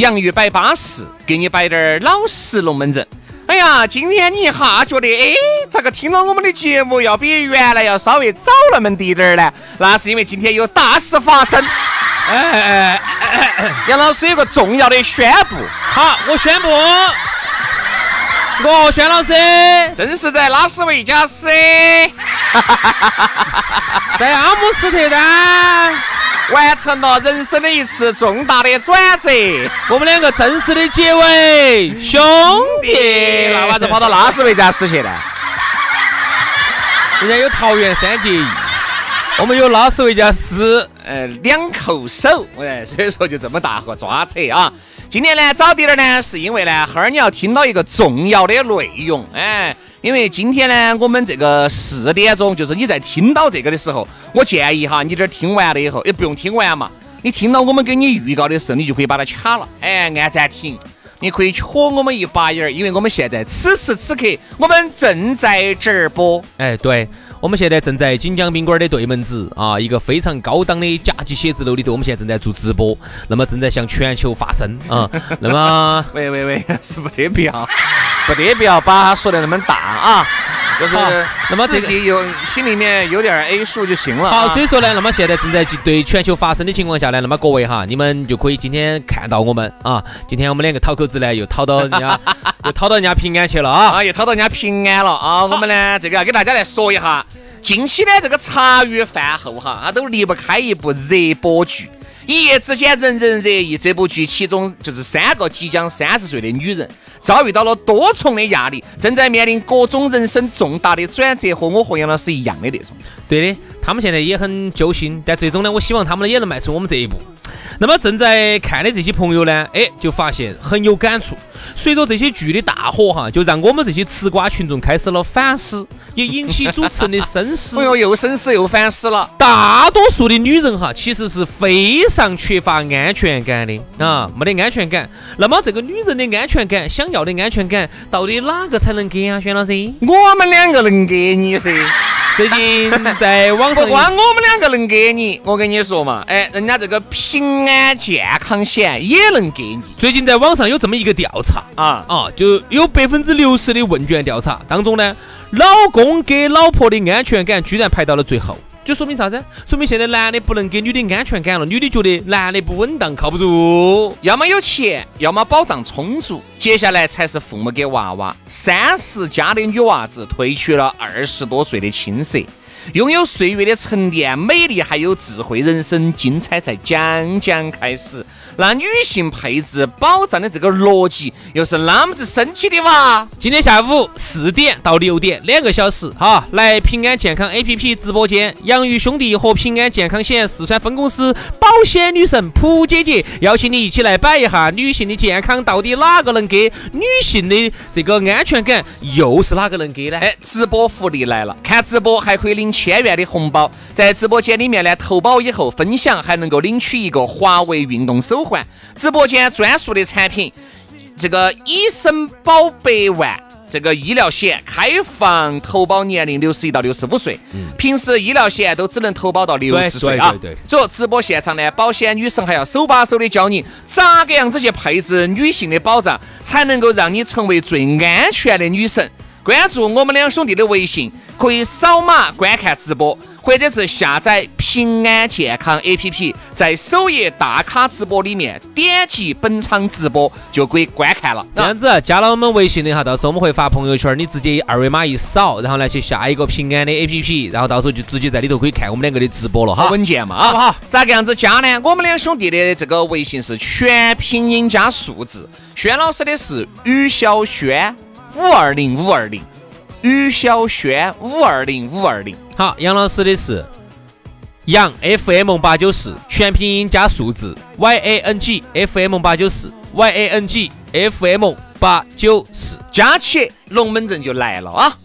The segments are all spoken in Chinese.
洋芋摆巴适，给你摆点儿老实龙门阵。哎呀，今天你一下觉得，哎，咋个听了我们的节目要比原来要稍微早那么滴点儿呢？那是因为今天有大事发生。哎哎哎，杨老师有个重要的宣布。好，我宣布，我宣老师正是在拉斯维加斯，在阿姆斯特丹。完成了人生的一次重大的转折，我们两个正式的结为兄弟。那娃子跑到拉斯维加斯去了？人家有桃园三结义，我们有拉斯维加斯，呃，两口手。哎，所以说就这么大个抓扯啊！今天呢，早点儿呢，是因为呢，哈儿你要听到一个重要的内容，哎。因为今天呢，我们这个四点钟，就是你在听到这个的时候，我建议哈，你这儿听完了以后，也不用听完嘛，你听到我们给你预告的时候，你就可以把它卡了，哎，按暂停，你可以戳我们一把眼儿，因为我们现在此时此刻我们正在直播，哎，对。我们现在正在锦江宾馆的对门子啊，一个非常高档的甲级写字楼里头，我们现在正在做直播，那么正在向全球发声啊。那么，喂喂喂，是不得必要，不得不要把它说的那么大啊。就是，那么自己有心里面有点 A 数就行了。好，所以说呢，那么现在正在对全球发生的情况下呢，那么各位哈，你们就可以今天看到我们啊，今天我们两个讨口子呢，又讨到人家，又讨到人家平安去了啊，啊，又讨到人家平安了啊。我们呢，这个要给大家来说一下。近期呢这个茶余饭后哈，它都离不开一部热播剧，一夜之间人人热议。这部剧其中就是三个即将三十岁的女人，遭遇到了多重的压力，正在面临各种人生重大的转折，和我和杨老师一样的那种。对的，他们现在也很揪心，但最终呢，我希望他们也能迈出我们这一步。那么正在看的这些朋友呢，哎，就发现很有感触。随着这些剧的大火哈，就让我们这些吃瓜群众开始了反思，也引起主持人的深思。哎呦，又深思又反思了。大多数的女人哈，其实是非常缺乏安全感的啊，没得安全感。那么这个女人的安全感，想要的安全感，到底哪个才能给啊？轩老师，我们两个能给你噻。最近在网上，不光我们两个能给你，我跟你说嘛，哎，人家这个平安健康险也能给你。最近在网上有这么一个调查啊啊，就有百分之六十的问卷调查当中呢，老公给老婆的安全感居然排到了最后。就说明啥子？说明现在男的不能给女的安全感了，女的觉得男的不稳当，靠不住，要么有钱，要么保障充足，接下来才是父母给娃娃。三十加的女娃子褪去了二十多岁的青涩。拥有岁月的沉淀、美丽还有智慧，人生精彩才将将开始。那女性配置保障的这个逻辑又是那么子神奇的哇！今天下午四点到六点两个小时，哈，来平安健康 A P P 直播间，杨宇兄弟和平安健康险四川分公司保险女神蒲姐姐邀请你一起来摆一下女性的健康，到底哪个能给女性的这个安全感，又是哪个能给呢？哎，直播福利来了，看直播还可以领。千元的红包，在直播间里面呢，投保以后分享还能够领取一个华为运动手环，直播间专属的产品，这个医生保百万这个医疗险开放投保年龄六十一到六十五岁，平时医疗险都只能投保到六十岁啊。所以直播现场呢，保险女神还要手把手的教你咋个样子去配置女性的保障，才能够让你成为最安全的女神。关注我们两兄弟的微信，可以扫码观看直播，或者是下载平安健康 APP，在首页大咖直播里面点击本场直播就可以观看了。这样子加了我们微信的哈，到时候我们会发朋友圈，你直接二维码一扫，然后呢去下一个平安的 APP，然后到时候就直接在里头可以看我们两个的直播了哈。好稳健嘛啊！好不好？咋个样子加呢？我们两兄弟的这个微信是全拼音加数字，轩老师的是于小轩五二零五二零，于小轩五二零五二零。好，杨老师的是杨 FM 八九四，全拼音加数字 Y A N G F M 八九四 Y A N G F M 八九四。加起龙门阵就来了啊！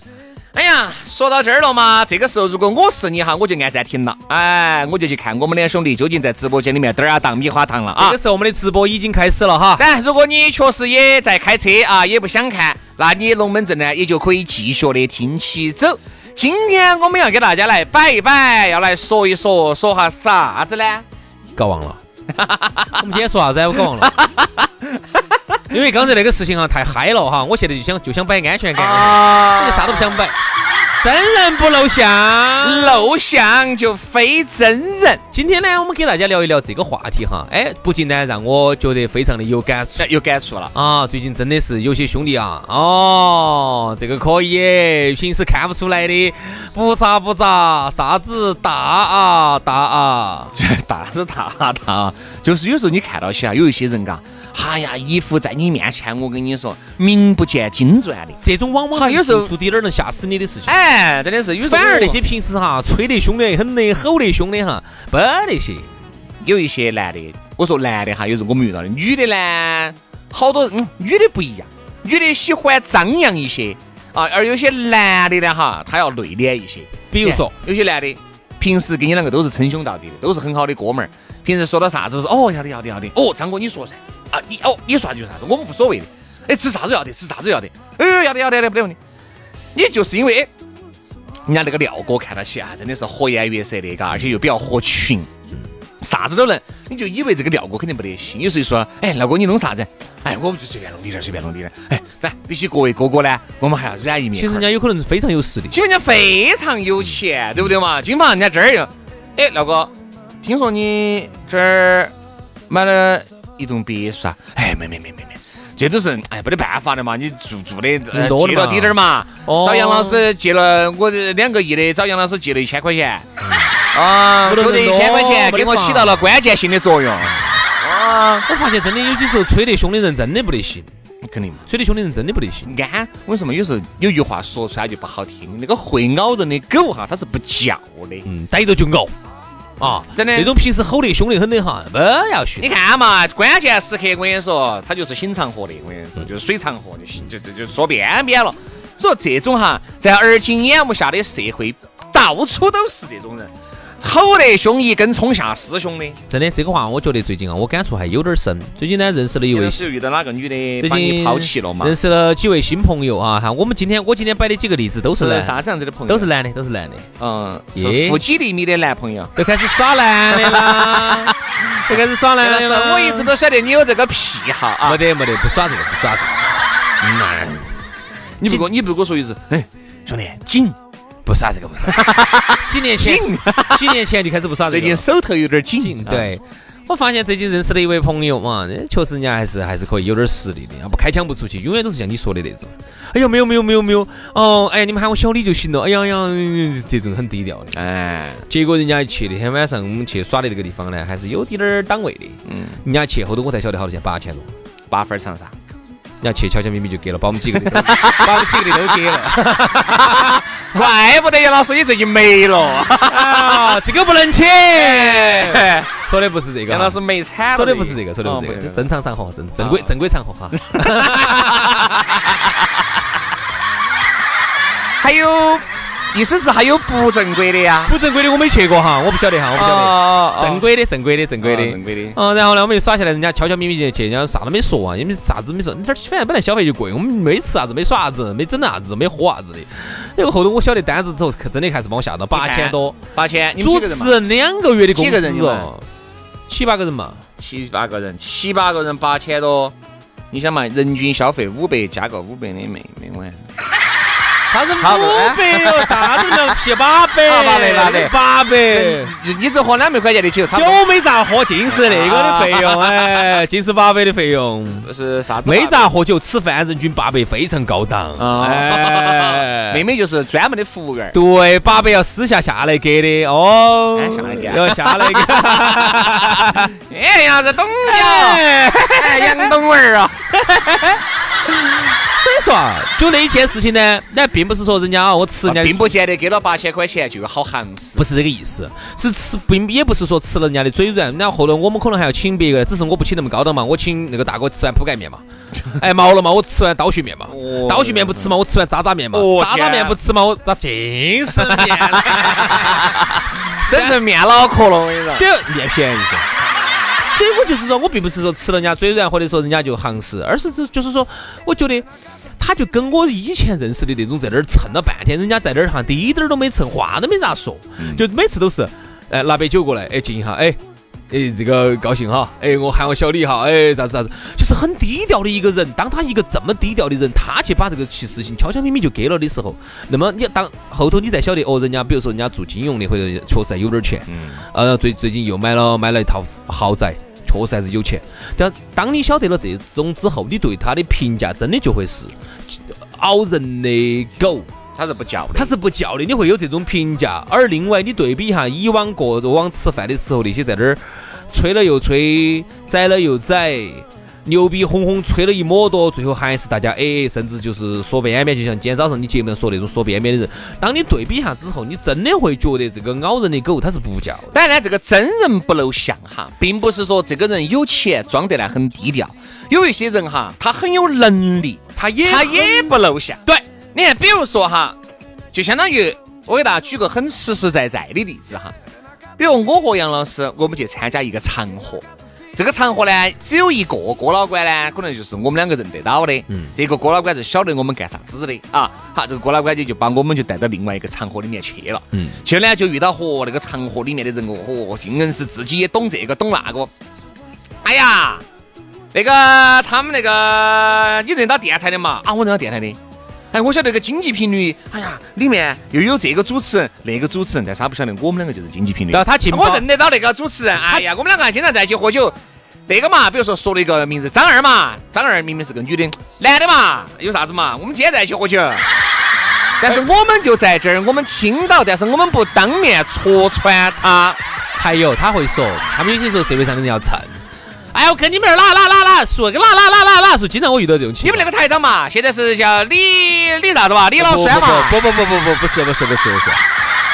哎呀，说到这儿了嘛，这个时候如果我是你哈，我就按暂停了，哎，我就去看我们两兄弟究竟在直播间里面嘚儿啊当米花糖了啊这个！时候我们的直播已经开始了哈。但如果你确实也在开车啊，也不想看，那你龙门阵呢也就可以继续的听起走。今天我们要给大家来摆一摆，要来说一说，说下啥子呢？搞忘了。我们今天说啥子啊？我搞忘了。因为刚才那个事情啊太嗨了哈，我现在就想就想摆安全感，啊你啥都不想摆。真人不露相。露相就非真人，今天呢，我们给大家聊一聊这个话题哈。哎，不禁呢让我觉得非常的有感触哎有感触了。啊。最近真的是有些兄弟啊，哦，这个可以，平时看不出来的，不咋不咋，啥子大啊大啊。大 是大大啊，就是有时候你看到起啊，有一些人嘎，哎呀，一副在你面前，我跟你说，名不见经传的。这种往往好有时候做出滴点儿能吓死你的事情。哎，真的是有时候反而那些平时哈吹得凶的很的、吼得凶的哈，不那些。有一些男的，我说男的哈，有时候我们遇到的，女的呢，好多嗯，女的不一样，女的喜欢张扬一些啊，而有些男的呢哈，他要内敛一些。比如说，有些男的平时跟你两个都是称兄道弟的，都是很好的哥们儿，平时说到啥子是哦要得要得要得，哦张哥你说噻啊你哦你说啥就啥子，我们无所谓的，哎吃啥子要得吃啥子要得，哎要得要得要得不得问题，你就是因为哎人家那个廖哥看到起啊，真的是和颜悦色的，嘎，而且又比较合群，啥子都能，你就以为这个廖哥肯定不得行。有时候一说，哎，廖哥你弄啥子？哎，我们就随便弄滴点儿，随便弄滴点儿。哎，来，比起各位哥哥呢，我们还要软一面。其实人家有可能非常有实力。基本上非常有钱，对不对嘛？经常人家这儿又，哎，廖哥，听说你这儿买了一栋别墅啊？哎，没没没没没，这都是哎没得办法的嘛，你住住的呃多的嘛借了滴点儿嘛，哦找杨老师借了我这两个亿的，找杨老师借了一千块钱，啊，不能就这一千块钱给我起到了关键性的作用。啊，我发现真的有些时候吹得凶的人真的不得行，肯定嘛。吹得凶的人真的不得行。安，为什么有时候有句话说出来就不好听？那个会咬人的狗哈，它是不叫的。嗯，逮着就咬啊！真的那种平时吼得凶得很的哈，不要你。看嘛，关键时刻我跟你说，他就是心长河的，我跟你说，就是水长河，就就就就说边边了。所以这种哈，在而今眼目下的社会，到处都是这种人，吼得凶，一根葱下师兄的。真的，这个话我觉得最近啊，我感触还有点深。最近呢，认识了一位有是遇到哪个女的最把你近抛弃了嘛？认识了几位新朋友啊哈。我们今天我今天摆的几个例子都是啥子样子的朋友？都是男的，都是男的，嗯，耶是负几厘米的男朋友。都开始耍男的啦，都开始耍男的了。我一直都晓得你有这个癖好啊没。得没得，不耍这个，不耍这个。男，你不给我，你不给我说一次，哎，兄弟，紧，不耍这个，不耍这个。几年前，几年前就开始不耍这最个最。近手头有点紧紧，。对。我发现最近认识了一位朋友嘛，确实人家还是还是可以有点实力的，要不开枪不出去，永远都是像你说的那种。哎呀，没有没有没有没有，哦，哎，你们喊我小李就行了。哎呀呀，这种很低调的。哎，结果人家一去那天晚上我们去耍的这个地方呢，还是有点儿档位的。嗯，人家去后头我才晓得好多钱，八千多。八分长沙。人家去悄悄咪咪就给了，把我们几个的都 把我们几个的都给了。怪不得杨老师你最近没了。啊，这个不能请。说的不是这个，杨老师没惨。说的不是这个，说的不是这个，哦正常场合，正正规啊正规场合哈。还有意思是还有不正规的呀？不正规的我没去过哈，我不晓得哈，我不晓得。哦正规的，正规的，正规的，哦正规的嗯，然后呢，我们就耍下来，人家悄悄咪咪就去，人家啥都没说啊，也没啥子没说，那儿反正本来消费就贵，我们没吃啥子，没耍啥子，没整啥子，没喝啥子的。结果后头我晓得单子之后，真的开始把我吓到，八千多，八千，你主持？人两个月的工资哦，七八个人嘛，七八个人，七八个人八千多，你想嘛，人均消费五百加个五百的妹妹，我看。啥子五百哟，啥子叫七八百，啊八百八百八百。你你只喝两百块钱的酒，酒没咋喝，尽是那个的费用，哎，尽是八百的费用。是啥子？没咋喝酒，吃饭人均八百，非常高档。啊，哎。妹妹就是专门的服务员。对，八百要私下下来给的哦，哎下来给。啊要下来给。哎呀，这东家哎，杨董儿啊，说啊，就那一件事情呢，那并不是说人家啊，我吃人家的并不见得给了八千块钱就有好行势。不是这个意思，是吃并也不是说吃了人家的嘴软，然后后头我们可能还要请别个，只是我不请那么高档嘛，我请那个大哥吃完铺盖面嘛，哎毛了嘛，我吃完刀削面嘛，哦刀削面不吃嘛，我吃完渣渣面嘛，哦渣渣面不吃嘛，我咋尽 是面呢？整成面脑壳了，我跟你说。对，面便宜噻。所以我就是说，我并不是说吃了人家嘴软，或者说人家就行势，而是只就是说，我觉得他就跟我以前认识的那种在那儿蹭了半天，人家在那儿哈滴点儿都没蹭，话都没咋说，就每次都是，哎拿杯酒过来，哎敬一下，哎。哎，这个高兴哈！哎，我喊我小李哈！哎，咋子咋子，就是很低调的一个人。当他一个这么低调的人，他去把这个其事情悄悄咪咪就给了的时候，那么你当后头你才晓得哦，人家比如说人家做金融的，或者确实还有点钱，嗯，呃，最最近又买了买了一套豪宅，确实还是有钱。但当你晓得了这种之后，你对他的评价真的就会是咬人的狗，他是不叫的，他是不叫的，你会有这种评价。而另外，你对比一下以往过往吃饭的时候，那些在那儿吹了又吹，宰了又宰。牛逼哄哄吹了一抹多，最后还是大家哎，甚至就是说边边，就像今天早上你节目上说那种说边边的人，当你对比一下之后，你真的会觉得这个咬人的狗它是不叫。当然呢，这个真人不露相哈，并不是说这个人有钱装得来很低调。有一些人哈，他很有能力，他也他也不露相。对，你看，比如说哈，就相当于我给大家举个很实实在在的例子哈，比如我和杨老师，我们去参加一个场合。这个场合呢，只有一个郭老官呢，可能就是我们两个认得到的。嗯，这个郭老官是晓得我们干啥子的啊。好，这个郭老官就就把我们就带到另外一个场合里面去了。嗯，去呢就遇到和那个场合里面的人哦，嚯，硬是自己也懂这个懂那个。哎呀，那个他们那个你认到电台的嘛？啊，我认到电台的。哎，我晓得那个经济频率，哎呀，里面又有这个主持人，那个主持人，但是他不晓得我们两个就是经济频率。然后他进我认得到那个主持人，哎呀，我们两个经常在一起喝酒。那个嘛，比如说说了一个名字张二嘛，张二明明是个女的，男的嘛，有啥子嘛？我们今天在一起喝酒，但是我们就在这儿，我们听到，但是我们不当面戳穿他。还有他会说，他们有些时候社会上的人要蹭。哎，我跟你们那儿哪哪哪哪说个哪哪哪哪哪说，经常我遇到这种情况。你们那个台长嘛，现在是叫李李啥子嘛？李老栓嘛？不不不不不不是不是不是不是，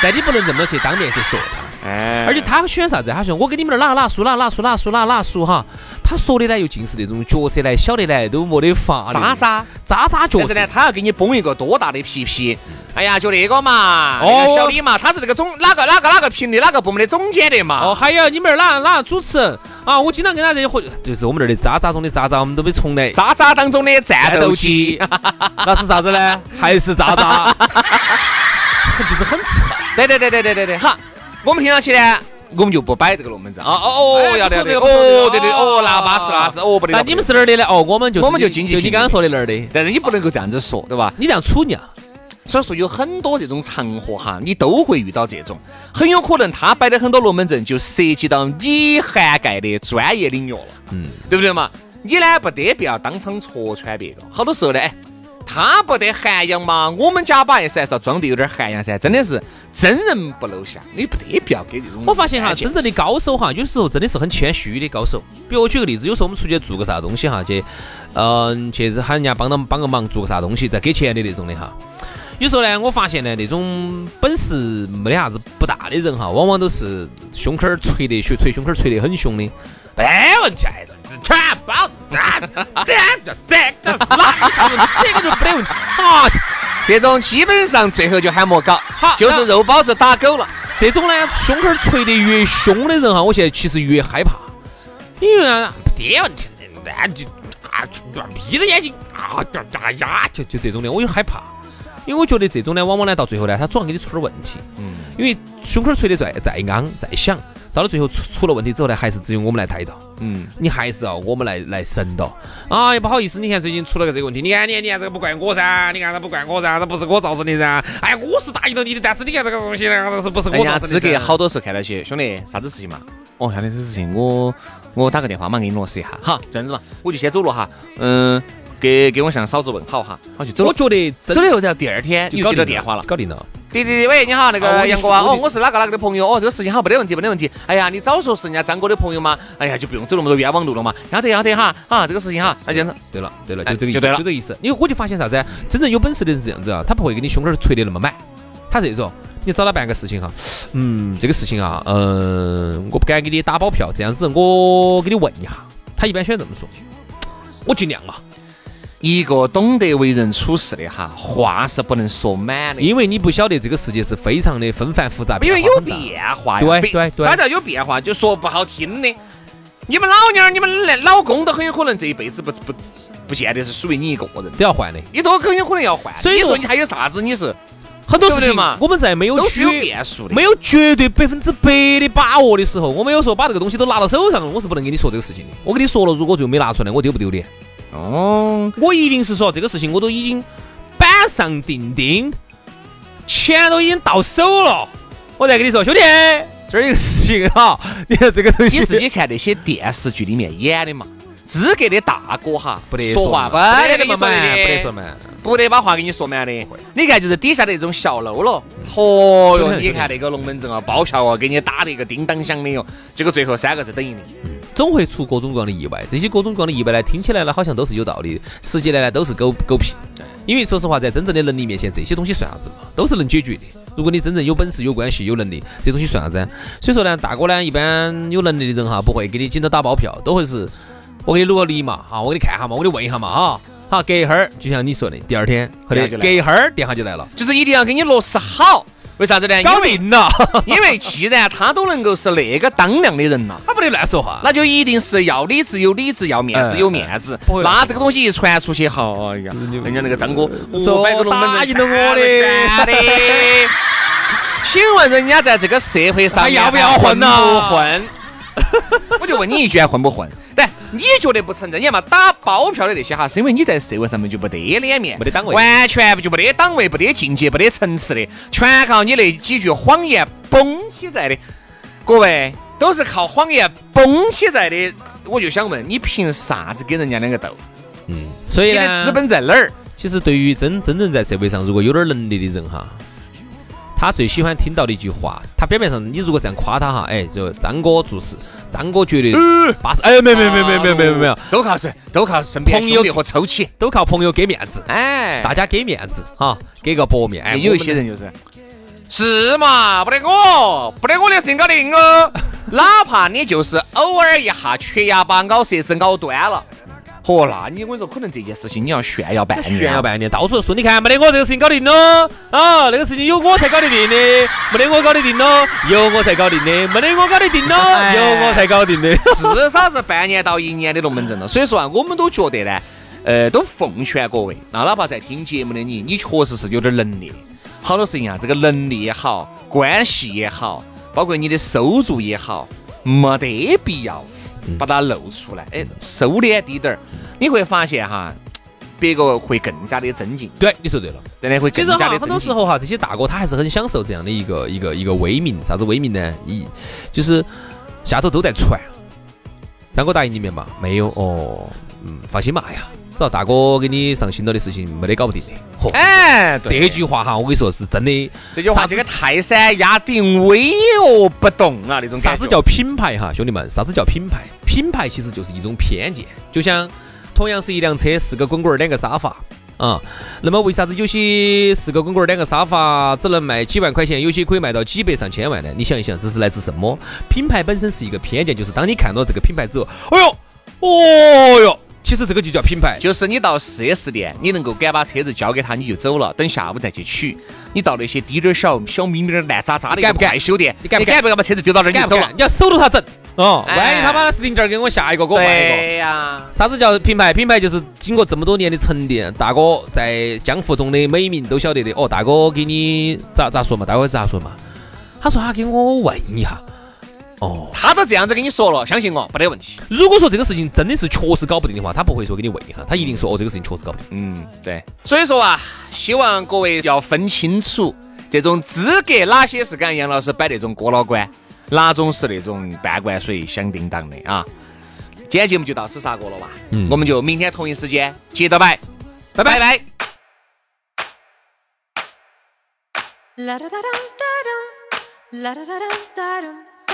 但你不能这么去当面去说他。哎而且他喜欢啥子？他说我跟你们那儿哪哪说哪哪说哪说哪哪说哈，他说的呢又尽是那种角色呢，晓得呢都没得法的渣渣。渣渣角色但是呢，。他要给你崩一个多大的皮皮？哎呀，就那个嘛，小李嘛，他是那个总哪个哪个哪个频率哪个部门的总监的嘛。哦，还有你们那儿哪哪主持人啊？我经常跟他这些回，就是我们这儿的渣渣中的渣渣，我们都被宠的。渣渣当中的战斗机，那是啥子呢？还是渣渣？就是很蹭。对对对对对对对，好，我们听上去呢，我们就不摆这个龙门阵啊。哦哦，哎要得要得，哦对对哦，那巴适那是哦不得。那你们是哪儿的呢？哦，我们就我们就经济就你刚刚说的那儿的。但是你不能够这样子说，对吧？你这样处你啊？所以说有很多这种场合哈，你都会遇到这种，很有可能他摆的很多龙门阵就涉及到你涵盖的专业领域了，嗯，对不对嘛？你呢不得必要当场戳穿别个，好多时候呢，哎，他不得涵养嘛，我们假把 S 还是要装的有点涵养噻，真的是真人不露相，你不得必要给这种。我发现哈，真正的高手哈，有时候真的是很谦虚的高手。比如我举个例子，有时候我们出去做个啥东西哈，去，嗯、去喊人家帮他们帮个忙，做个啥东西，再给钱的那种的哈。有时候呢，我发现呢，那种本事没得啥子不大的人哈，往往都是胸口儿捶得胸捶胸口儿捶得很凶的。没问题，全包，这这这这个就没得问题啊！这种基本上最后就喊莫搞，好就是肉包子打狗了。这种呢，胸口捶得越凶的人哈，我现在其实越害怕，因为啊，爹问题，那就啊，闭着眼睛啊，呀呀，就就这种的，我就害怕，因为我觉得这种呢，往往呢到最后呢，他总要给你出点问题，嗯，因为胸口捶得再再昂再响，到了最后出出了问题之后呢，还是只有我们来抬到，嗯，你还是要我们来来神到啊！也不好意思，你看最近出了个这个问题，你看你看你看这个不怪我噻，你看他不怪我噻，这不是我造成的噻。哎，我是答应了你的，但是你看这个东西呢，这是不是我的噻？资格好多时候看到起，兄弟啥子事情嘛？哦，下面这事情我我打个电话嘛，给你落实一下。好，这样子嘛，我就先走了哈。嗯，给给我向嫂子问好哈，我就走了。我觉得走了以后，然后第二天你就接到电话了。搞定了。滴滴滴，喂，你好，那个杨哥啊，哦，我是哪个哪个的朋友，哦，这个事情好，没得问题，没得问题。哎呀，你早说是人家张哥的朋友嘛，哎呀，就不用走那么多冤枉路了嘛。要得要得哈，啊，这个事情哈，那这样子。对了对了，哎就这个意思，就对了就这个意思。因为我就发现啥子？真正有本事的人是这样子啊，他不会给你胸口捶得那么满，他这种。你找他办个事情哈，嗯，这个事情啊，嗯，我不敢给你打包票，这样子我给你问一下。他一般喜欢这么说，我尽量啊，一个懂得为人处事的哈，话是不能说满的，因为你不晓得这个世界是非常的纷繁复杂，因为有变化很大变化呀。对对对啥叫有变化？就说不好听的，你们老娘儿、你们老老公都很有可能这一辈子不不不见得是属于你一个人，都要换的。你都很有可能要换。所以说你还有啥子？你是很多事情嘛我们在没有都是有绝变数的。没有绝对百分之百的把握的时候，我没有说把这个东西都拿到手上了，我是不能跟你说这个事情的。我跟你说了，如果最后没拿出来，我丢不丢脸？哦，我一定是说这个事情我都已经板上钉钉，钱都已经到手了，我再跟你说，兄弟，这儿有个事情哈，你看这个东西。你自己看那些电视剧里面演的嘛，资格的大哥哈，不得说话，不不得说的，不得说满。不得把话给你说满的。你看，就是底下的那种小喽啰，嚯哟，你看那个龙门阵啊，包票啊，给你打的一个叮当响的哟，结果最后三个字等于零。总会出各种各样的意外，这些各种各样的意外呢，听起来呢好像都是有道理，实际来呢都是狗狗屁。因为说实话，在真正的能力面前，这些东西算啥子嘛？都是能解决的。如果你真正有本事、有关系、有能力，这东西算啥子啊？所以说呢，大哥呢，一般有能力的人哈，不会给你紧着打包票，都会是我给你录个例嘛，哈，我给你看下嘛，我给你问一下嘛，哈。好，隔一会儿，就像你说的，第二天或隔一会儿电话就来了，就是一定要给你落实好。为啥子呢？搞定了，因为，既然他都能够是那个当量的人了。他不得乱说话。那就一定是要理智有理智，要面子哎有面子。那这个东西一传出去，好，哎呀，人家那个张哥说摆个龙门阵答应了我的。请问人家在这个社会上还要不要混呢不混？我就问你一句，还混不混？但你觉得不承认？你看嘛，打包票的那些哈，是因为你在社会上面就没得脸面，没得档位完全就没得档位、没得境界、没得层次的，全靠你那几句谎言绷起在的。各位都是靠谎言绷起在的，我就想问，你凭啥子跟人家两个斗？嗯，所以呢，你的资本在哪儿？其实对于真真正在社会上如果有点能力的人哈，他最喜欢听到的一句话，他表面上你如果这样夸他哈，哎，就张哥做事，张哥绝对巴适。哎，没没没没没没没有，都靠谁？都靠身边朋友和抽起，都靠朋友给面子。哎，大家给面子哈，给个薄面。哎，有一些人就是，是嘛？不得我，不得我的事情搞定哦。哪怕你就是偶尔一下缺牙把咬舌子咬断了。嚯，那你我跟你说，可能这件事情你要炫耀半年，炫耀半年，到处说你看没得我这个事情搞定了啊，那个事情有我才搞得定的，没得我搞得定了，有我才搞定的，没得我搞得定了，哎有我才搞定的。至少是半年到一年的龙门阵了。所以说啊，我们都觉得呢，呃，都奉劝各位，那哪怕在听节目的你，你确实是有点能力，好多事情啊，这个能力也好，关系也好，包括你的收入也好，没得必要把它露出来，哎，收敛低点儿，你会发现哈，别个会更加的尊敬，对，你说对了。真的会其实哈，更加的很多时候哈，这些大哥他还是很享受这样的一个一个一个威名。啥子威名呢？一就是下头都在传。三哥答应你们嘛？没有哦。嗯，放心吧。哎呀，只要大哥给你上心了的事情，没得搞不定的。嚯，哎，对这句话哈，我跟你说是真的。这句话啥子就跟泰山压顶，巍峨不动啊，那种。啥子叫品牌哈，兄弟们？啥子叫品牌？品牌其实就是一种偏见，就像同样是一辆车，四个滚滚儿两个沙发啊、那么为啥子有些四个滚滚儿两个沙发只能卖几万块钱，有些可以卖到几百上千万呢？你想一想，这是来自什么？品牌本身是一个偏见，就是当你看到这个品牌之后，哎呦，哦哟。其实这个就叫品牌。就是你到 4S 店，你能够敢把车子交给他，你就走了，等下午再去取。你到那些滴点儿小、小咪咪儿烂渣渣的敢不敢修店，你敢不敢不敢把车子丢到那儿你就走了？你要守着他整哦，哎万一他把那零件儿给我下一个，给我换一个。对呀，啥子叫品牌？品牌就是经过这么多年的沉淀，大哥在江湖中的美名都晓得的。哦，大哥给你咋咋说嘛？待会儿咋说嘛？他说他给我问一下。哦，他都这样子跟你说了，相信我，没得问题。如果说这个事情真的是确实搞不定的话，他不会说给你问一下，他一定说哦这个事情确实搞不定。嗯，对。所以说啊，希望各位要分清楚这种资格，哪些是跟杨老师摆那种哥老倌，哪种是那种半罐水响叮当的啊。今天节目就到此杀过了吧？嗯我们就明天同一时间接着摆，拜拜拜。La da da dum da dum, la da da dum da dum